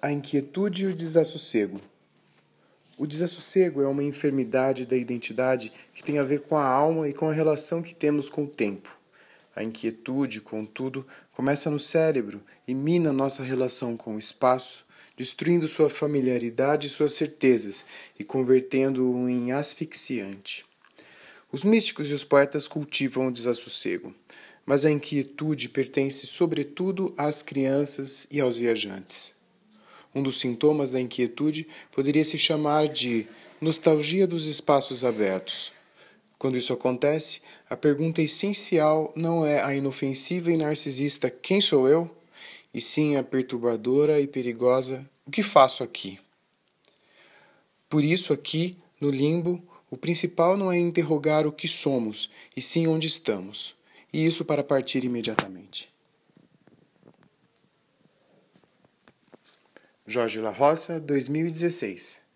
A inquietude e o desassossego. O desassossego é uma enfermidade da identidade que tem a ver com a alma e com a relação que temos com o tempo. A inquietude, contudo, começa no cérebro e mina nossa relação com o espaço, destruindo sua familiaridade e suas certezas e convertendo-o em asfixiante. Os místicos e os poetas cultivam o desassossego, mas a inquietude pertence sobretudo às crianças e aos viajantes. Um dos sintomas da inquietude poderia se chamar de nostalgia dos espaços abertos. Quando isso acontece, a pergunta essencial não é a inofensiva e narcisista quem sou eu, e sim a perturbadora e perigosa o que faço aqui. Por isso, aqui, no limbo, o principal não é interrogar o que somos, e sim onde estamos, e isso para partir imediatamente. Jorge La Roça, 2016